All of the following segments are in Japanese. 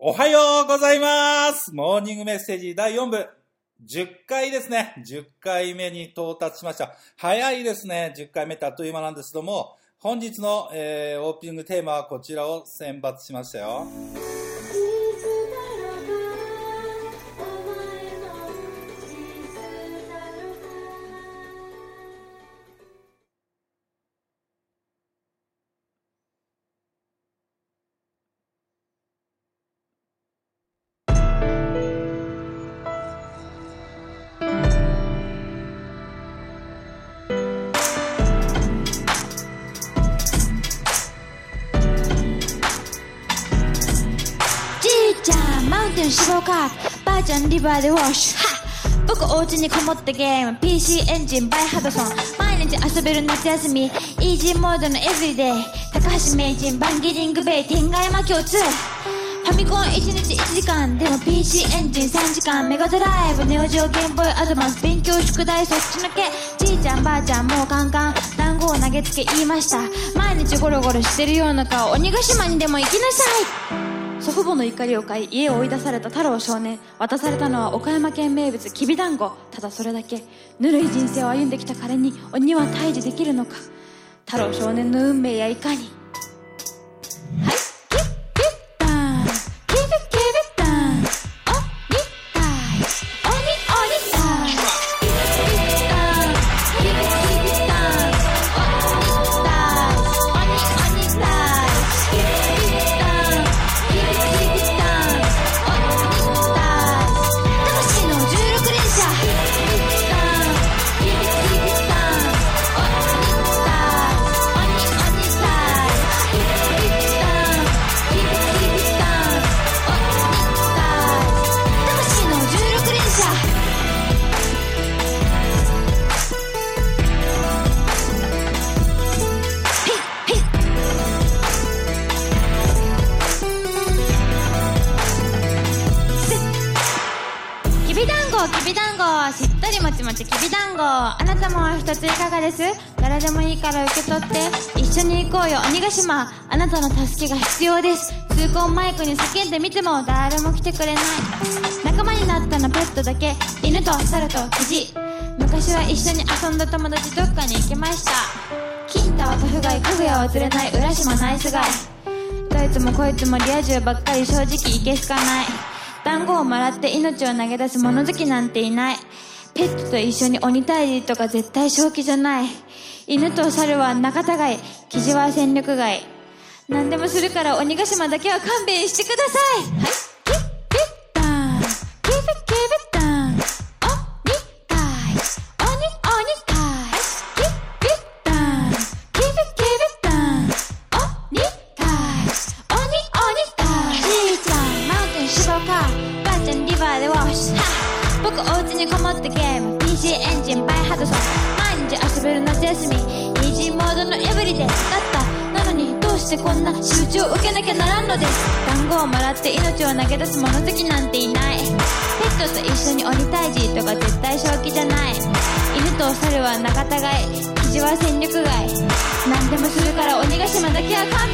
おはようございますモーニングメッセージ第4部。10回ですね。10回目に到達しました。早いですね。10回目ってあっという間なんですけども、本日の、えー、オープニングテーマはこちらを選抜しましたよ。ちゃんリバーでウォッシュ。僕お家にこもってゲーム。PC エンジンバイハドソン。毎日遊べる夏休み。イージーモードのエブリデイ。高橋名人バンギリングベイ天外魔共通ファミコン1日1時間。でも PC エンジン3時間。メガドライブ。ネオジオゲームボーイアドバンス勉強宿題そっちのけ。じいちゃんばあちゃんもうカンカン。団子を投げつけ言いました。毎日ゴロゴロしてるような顔。鬼ヶ島にでも行きなさい。祖父母の怒りを買い家を追い出された太郎少年渡されたのは岡山県名物きびだんご。ただそれだけ。ぬるい人生を歩んできた彼に鬼は退治できるのか。太郎少年の運命やいかに。2ついかがです？誰でもいいから受け取って。一緒に行こうよ。鬼ヶ島。あなたの助けが必要です。通行マイクに叫んでみても誰も来てくれない。仲間になったの。ペットだけ。犬と猿とキジ。昔は一緒に遊んだ友達どっかに行きました。金太はタフガイかぐやは釣れない。浦島ナイスガイどいつもこいつもリア充ばっかり正直いけすかない。団子をもらって命を投げ出す物好きなんていない。ペットと一緒に鬼退治とか絶対正気じゃない。犬と猿は仲違い、キジは戦力外。何でもするから鬼ヶ島だけは勘弁してください。はい。って命を投げ出す物好きなんていない。ペットと一緒に鬼退治とか絶対正気じゃない。犬とお猿は仲違い。キジは戦力外。何でもするから鬼ヶ島だけは勘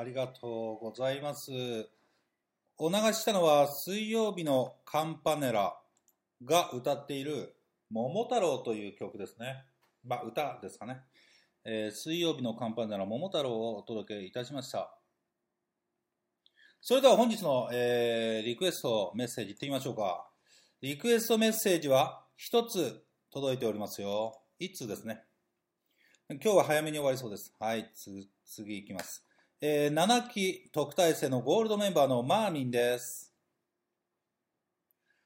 ありがとうございます。お流ししたのは水曜日のカンパネラが歌っている桃太郎という曲ですね。まあ歌ですかね。えー水曜日のカンパネラ桃太郎をお届けいたしました。それでは本日の、えーリクエストメッセージいってみましょうか。リクエストメッセージは一つ届いておりますよ。一通ですね。今日は早めに終わりそうです。はい、次いきます。えー7期特待生のゴールドメンバーのマーミンです。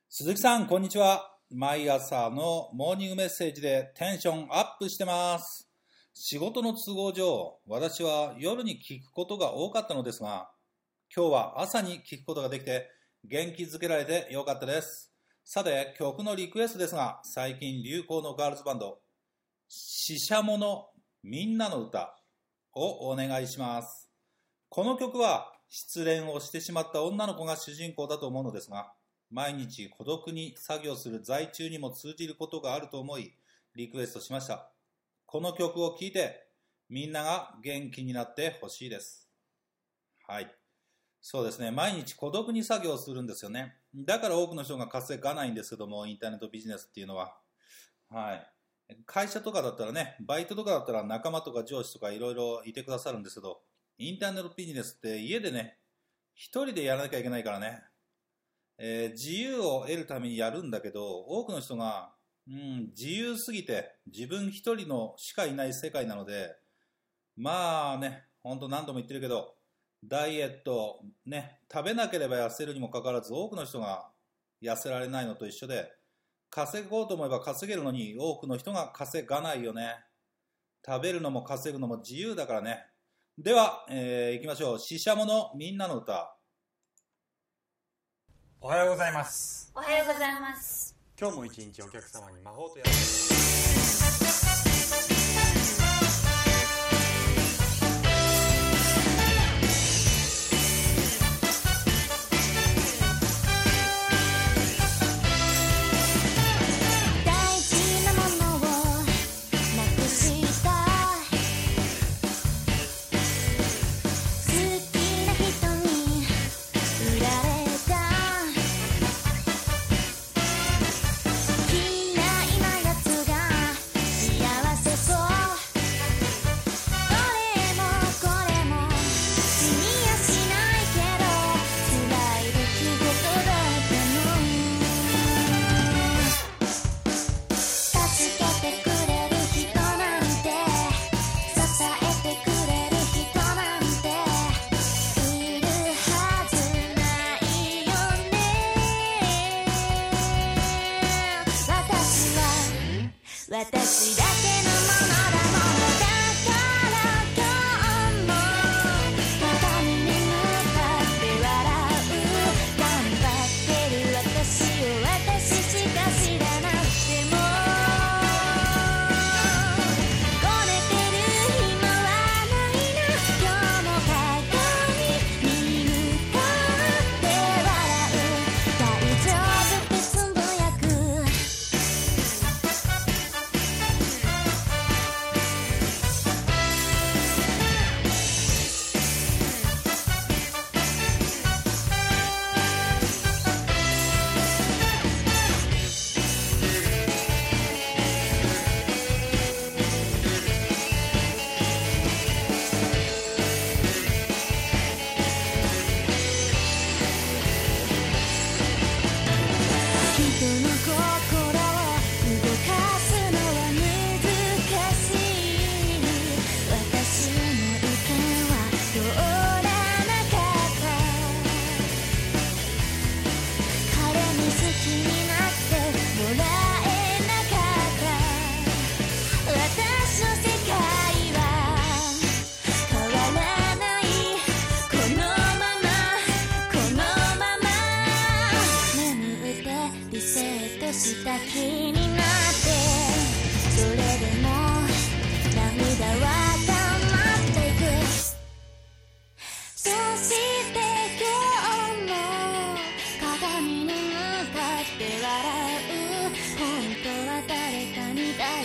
鈴木さん、こんにちは。毎朝のモーニングメッセージでテンションアップしてます。仕事の都合上、私は夜に聞くことが多かったのですが、今日は朝に聞くことができて元気づけられてよかったです。さて、曲のリクエストですが、最近流行のガールズバンド、ししゃものみんなの歌をお願いします。この曲は失恋をしてしまった女の子が主人公だと思うのですが、毎日孤独に作業する在中にも通じることがあると思い、リクエストしました。この曲を聴いて、みんなが元気になってほしいです。はい。そうですね。毎日孤独に作業するんですよね。だから多くの人が稼がないんですけども、インターネットビジネスっていうのは。はい。会社とかだったらね、バイトとかだったら仲間とか上司とかいろいろいてくださるんですけど、インターネットビジネスって家でね、一人でやらなきゃいけないからね、えー自由を得るためにやるんだけど、多くの人が、うん、自由すぎて自分一人のしかいない世界なので、まあね、ほんと何度も言ってるけど、ダイエット、ね、食べなければ痩せるにもかかわらず多くの人が痩せられないのと一緒で、稼ごうと思えば稼げるのに多くの人が稼がないよね。食べるのも稼ぐのも自由だからね。では、えー、行きましょう。ししゃものみんなの歌。おはようございますおはようございます。今日も一日お客様に魔法とや大私だ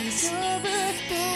に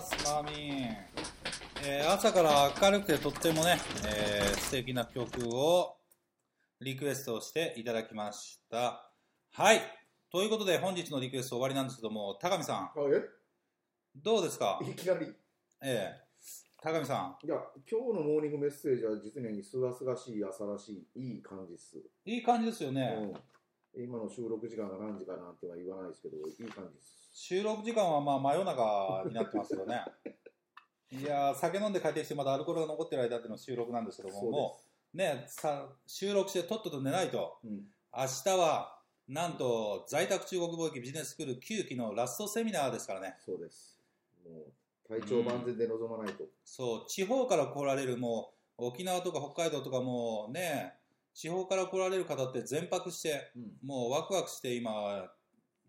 ます、マーミン。えー朝から明るくてとってもね、えー素敵な曲をリクエストしていただきました。はい。ということで本日のリクエスト終わりなんですけども、高見さん、あどうですか？えいきなり。ええ高見さいや、今日のモーニングメッセージは実にすがすがしい、朝らしい、いい感じっす。ん、いい感じですよね。うん、今の収録時間が何時かなんては言わないですけど、いい感じっす。収録時間はまあ真夜中になってますけどね。いやー酒飲んで帰ってきてまだアルコールが残ってる間っていうの収録なんですけども、もうね、さ収録してとっとと寝ないと、うん、明日はなんと在宅中国貿易ビジネススクール9期のラストセミナーですからね。そうです。もう、体調万全で臨まないと。そう、地方から来られるもう沖縄とか北海道とかもうね、地方から来られる方って全泊して、うん。もうワクワクして今、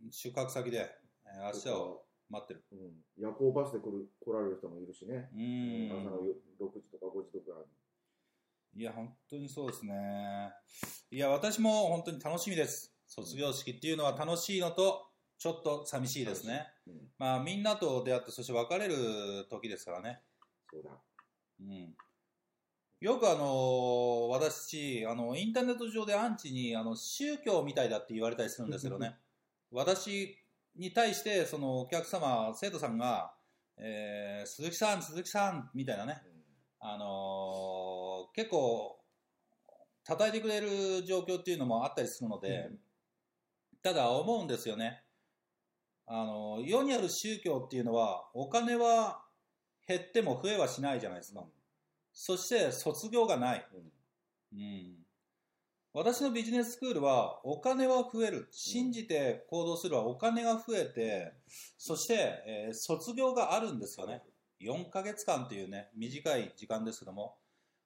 宿泊先でえー明日を待ってる。うん、夜行バスで来る来られる人もいるしね。うーん。朝のよ6時とか5時とかいや、本当にそうですね。いや、私も本当に楽しみです。卒業式っていうのは楽しいのと、ちょっと寂しいですね。に。うん、まあ、みんなと出会って、そして別れる時ですからね。そうだ。うん。よくあの、私、あの、インターネット上でアンチに、あの、宗教みたいだって言われたりするんですけどね。私に対して、そのお客様、生徒さんが、えー、鈴木さん、鈴木さん、みたいなね。あのー結構叩いてくれる状況っていうのもあったりするので、うん。ただ思うんですよね。あのー世にある宗教っていうのはお金は減っても増えはしないじゃないですか、そして卒業がない、うん。うん、私のビジネススクールはお金は増える。信じて行動するはお金が増えてそして、えー卒業があるんですよね。4ヶ月間というね短い時間ですけども。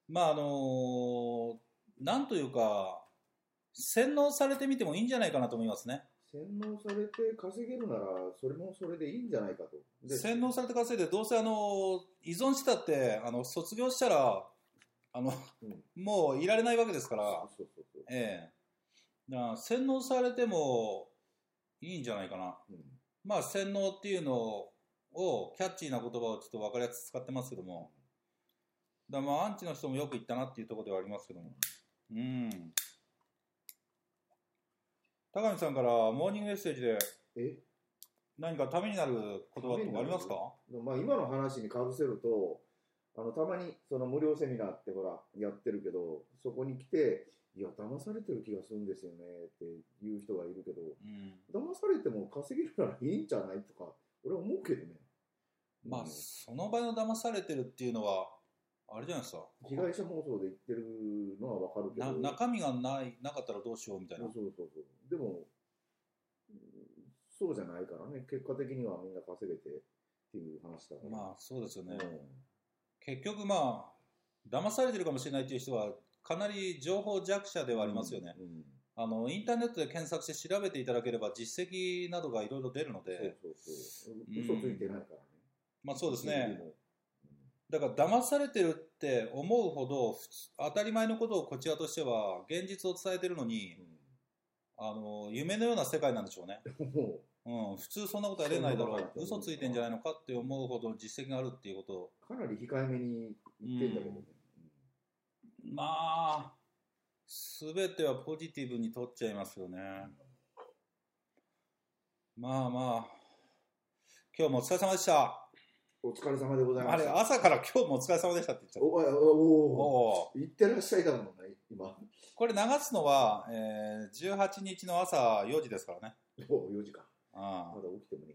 まああのーなんというか洗脳されてみてもいいんじゃないかなと思いますね。洗脳されて稼げるなら、それもそれでいいんじゃないかと。で洗脳されて稼いでどうせあの依存してたってあの卒業したらあの、うん。もういられないわけですから。ええ。だから洗脳されてもいいんじゃないかな。うん。まあ洗脳っていうのをキャッチーな言葉をちょっと分かりやすく使ってますけども。だまあアンチの人もよく言ったなっていうところではありますけども。うん。高見さんからモーニングメッセージでえ？何かためになる言葉とかありますか？まあ、今の話にかぶせるとあのたまにその無料セミナーってほらやってるけどそこに来ていや騙されてる気がするんですよねっていう人がいるけどうん。騙されても稼げるならいいんじゃないとか俺は思うけどね、まあうん。その場合の騙されてるっていうのはあれじゃないですか。被害者妄想で言ってるのはわかるけど。な中身がないなかったらどうしようみたいな。そうそうそう。でもうんそうじゃないからね。結果的にはみんな稼げてっていう話だから。まあそうですよね、うん結局まあ騙されてるかもしれないっていう人はかなり情報弱者ではありますよね、うんあのインターネットで検索して調べていただければ実績などがいろいろ出るので。そうそうそう。うん嘘ついてないからね、まあそうですね。うん。だから騙されてるって思うほど当たり前のことをこちらとしては現実を伝えてるのにあの夢のような世界なんでしょうね、もうん、普通そんなことありえないだろう。嘘ついてんじゃないのかって思うほど実績があるっていうこと。うかなり控えめに言ってんだけどね、まあ全てはポジティブに取っちゃいますよね。まあまあ。今日もお疲れ様でした。お疲れ様でございまあれ朝から今日もお疲れ様でしたって言っちゃったおお行ってらっしゃいだもんね今これ流すのは、えー、18日の朝4時ですからねお4時かあまだ起きてもね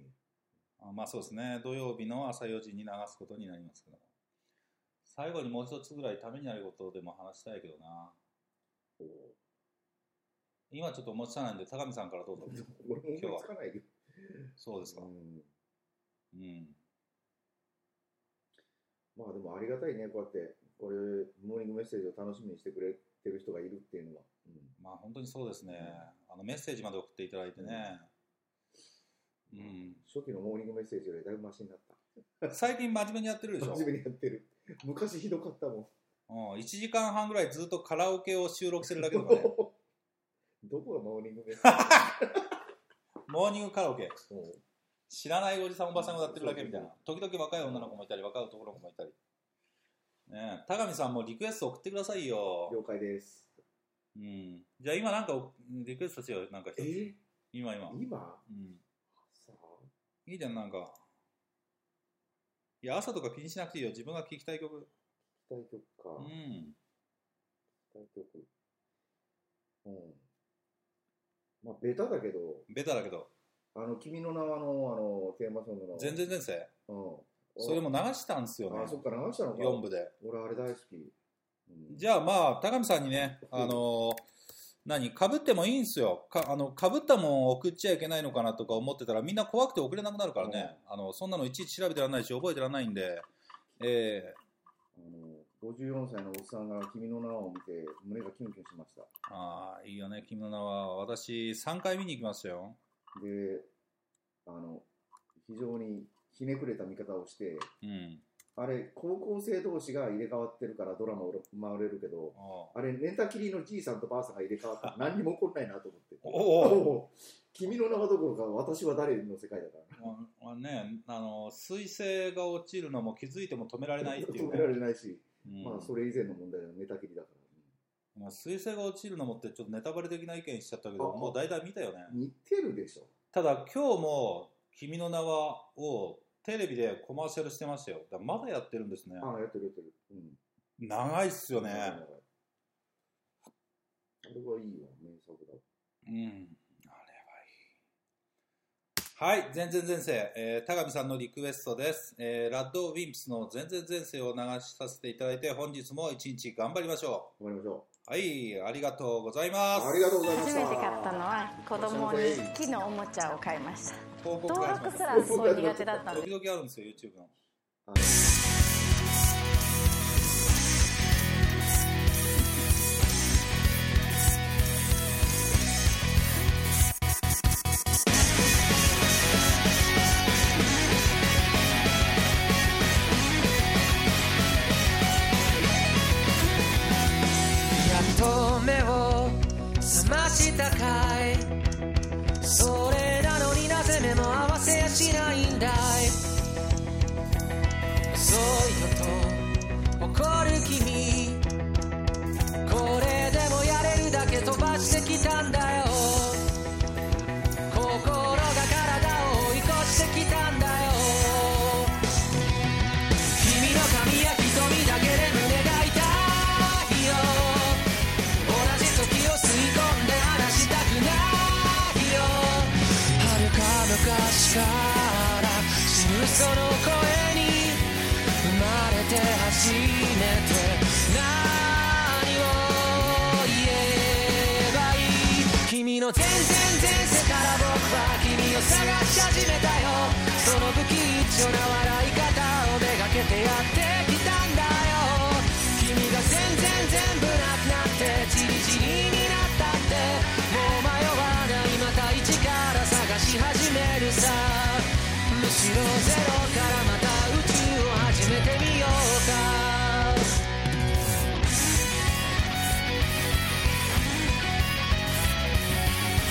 あまあそうですね。土曜日の朝4時に流すことになりますけど最後にもう一つぐらいためになることでも話したいけどな。お今ちょっと思いつかないんで高見さんからどうぞ。俺も思いつかないよそうですか。うん。うん。まあでもありがたいねこうやって。これモーニングメッセージを楽しみにしてくれてる人がいるっていうのは、まあ本当にそうですね。あのメッセージまで送っていただいてね。うん。初期のモーニングメッセージよりだいぶマシになった最近真面目にやってるでしょ？真面目にやってる昔ひどかったもんうん。1時間半ぐらいずっとカラオケを収録してるだけとかね。どこがモーニングメッセージ？モーニングカラオケ。うん知らないおじさんおばさんが歌ってるだけみたいな。時々若い女の子もいたり、若い男の子もいたり。ねえ、高見さんもリクエスト送ってくださいよ。了解です。うん。じゃあ今なんかリクエストしようよ。なんか一つえ？今今。今？うん。いいじゃん、なんか。いや、朝とか気にしなくていいよ。自分が聴きたい曲。期待曲か。うん。期待曲。うん。まあ、ベタだけど、ベタだけど。あの、君の名はの、あの、テーマソングの。全然前世。うん。それも流したんですよねあ、。そっか、流したのか。4部で。俺、あれ大好き。うんじゃあまあ、高見さんにね、あの何、かぶってもいいんすよ。かあの被ったもん送っちゃいけないのかなとか思ってたら、みんな怖くて送れなくなるからね、あのそんなのいちいち調べてらんないし、覚えてらんないんで、えあの、54歳のおっさんが君の名を見て、胸がキュンキュンしました。ー、ああ、いいよね、君の名は。私、3回見に行きましたよ。で、あの、非常にひねくれた見方をして、うん。あれ、高校生同士が入れ替わってるからドラマを回れるけど、ああれ、寝たきりのじいさんとばあさんが入れ替わったら 何にも起こんないなと思って。おおお 君の名はどころか私は誰の世界だから。まあね、あの彗星が落ちるのも気づいても止められないっていう、止めらねれないし、うんまあそれ以前の問題は寝たきりだから。まあ、彗星が落ちるのもってちょっとネタバレ的な意見しちゃったけど、あもう大体見たよね。似てるでしょ。ただ今日も「君の名は」をテレビでコマーシャルしてましたよだまだやってるんですねああ、やってるやってる。うん。長いっすよねあれはいいわ、名作だ。うんはい全然前世、えー、高見さんのリクエストです、えーラッドウィンプスの全然前世を流しさせていただいて本日も一日頑張りましょ頑張りましょう。はいありがとうございう。ます。ありがとうございました。初めて買ったのは子供に木のおもちゃを買いました。登録すらすごい苦手だったんで時々あるんですよ YouTube の君。これでもやれるだけ飛ばしてきたんだよ。心が体を追い越してきたんだよ。君の髪や瞳だけで胸が痛いよ。同じ時を吸い込んで話したくないよ。遥か昔から死ぬその声に生まれて初めて。全然前世から僕は君を探し始めたよ。その不均一な笑い方をめがけてやって